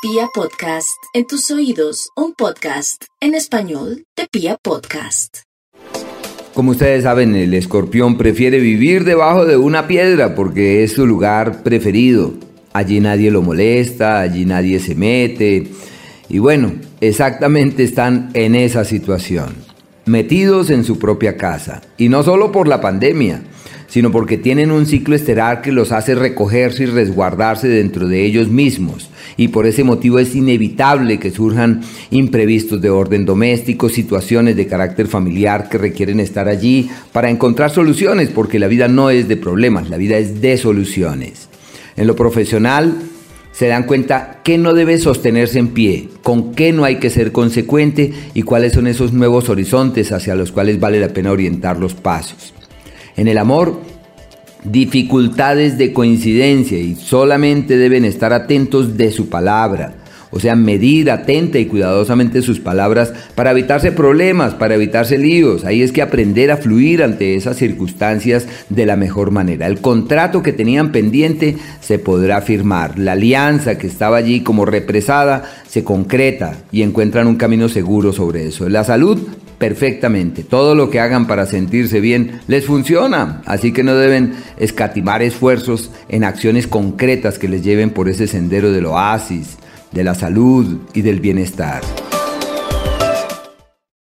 Pia Podcast, en tus oídos, un podcast en español de Pia Podcast. Como ustedes saben, el escorpión prefiere vivir debajo de una piedra porque es su lugar preferido. Allí nadie lo molesta, allí nadie se mete. Y bueno, exactamente están en esa situación, metidos en su propia casa. Y no solo por la pandemia, sino porque tienen un ciclo estelar que los hace recogerse y resguardarse dentro de ellos mismos. Y por ese motivo es inevitable que surjan imprevistos de orden doméstico, situaciones de carácter familiar que requieren estar allí para encontrar soluciones, porque la vida no es de problemas, la vida es de soluciones. En lo profesional, se dan cuenta que no debe sostenerse en pie, con qué no hay que ser consecuente y cuáles son esos nuevos horizontes hacia los cuales vale la pena orientar los pasos. En el amor, dificultades de coincidencia y solamente deben estar atentos de su palabra. O sea, medir atenta y cuidadosamente sus palabras para evitarse problemas, para evitarse líos. Ahí es que aprender a fluir ante esas circunstancias de la mejor manera. El contrato que tenían pendiente se podrá firmar. La alianza que estaba allí como represada se concreta y encuentran un camino seguro sobre eso. La salud perfectamente. Todo lo que hagan para sentirse bien les funciona, así que no deben escatimar esfuerzos en acciones concretas que les lleven por ese sendero del oasis, de la salud y del bienestar.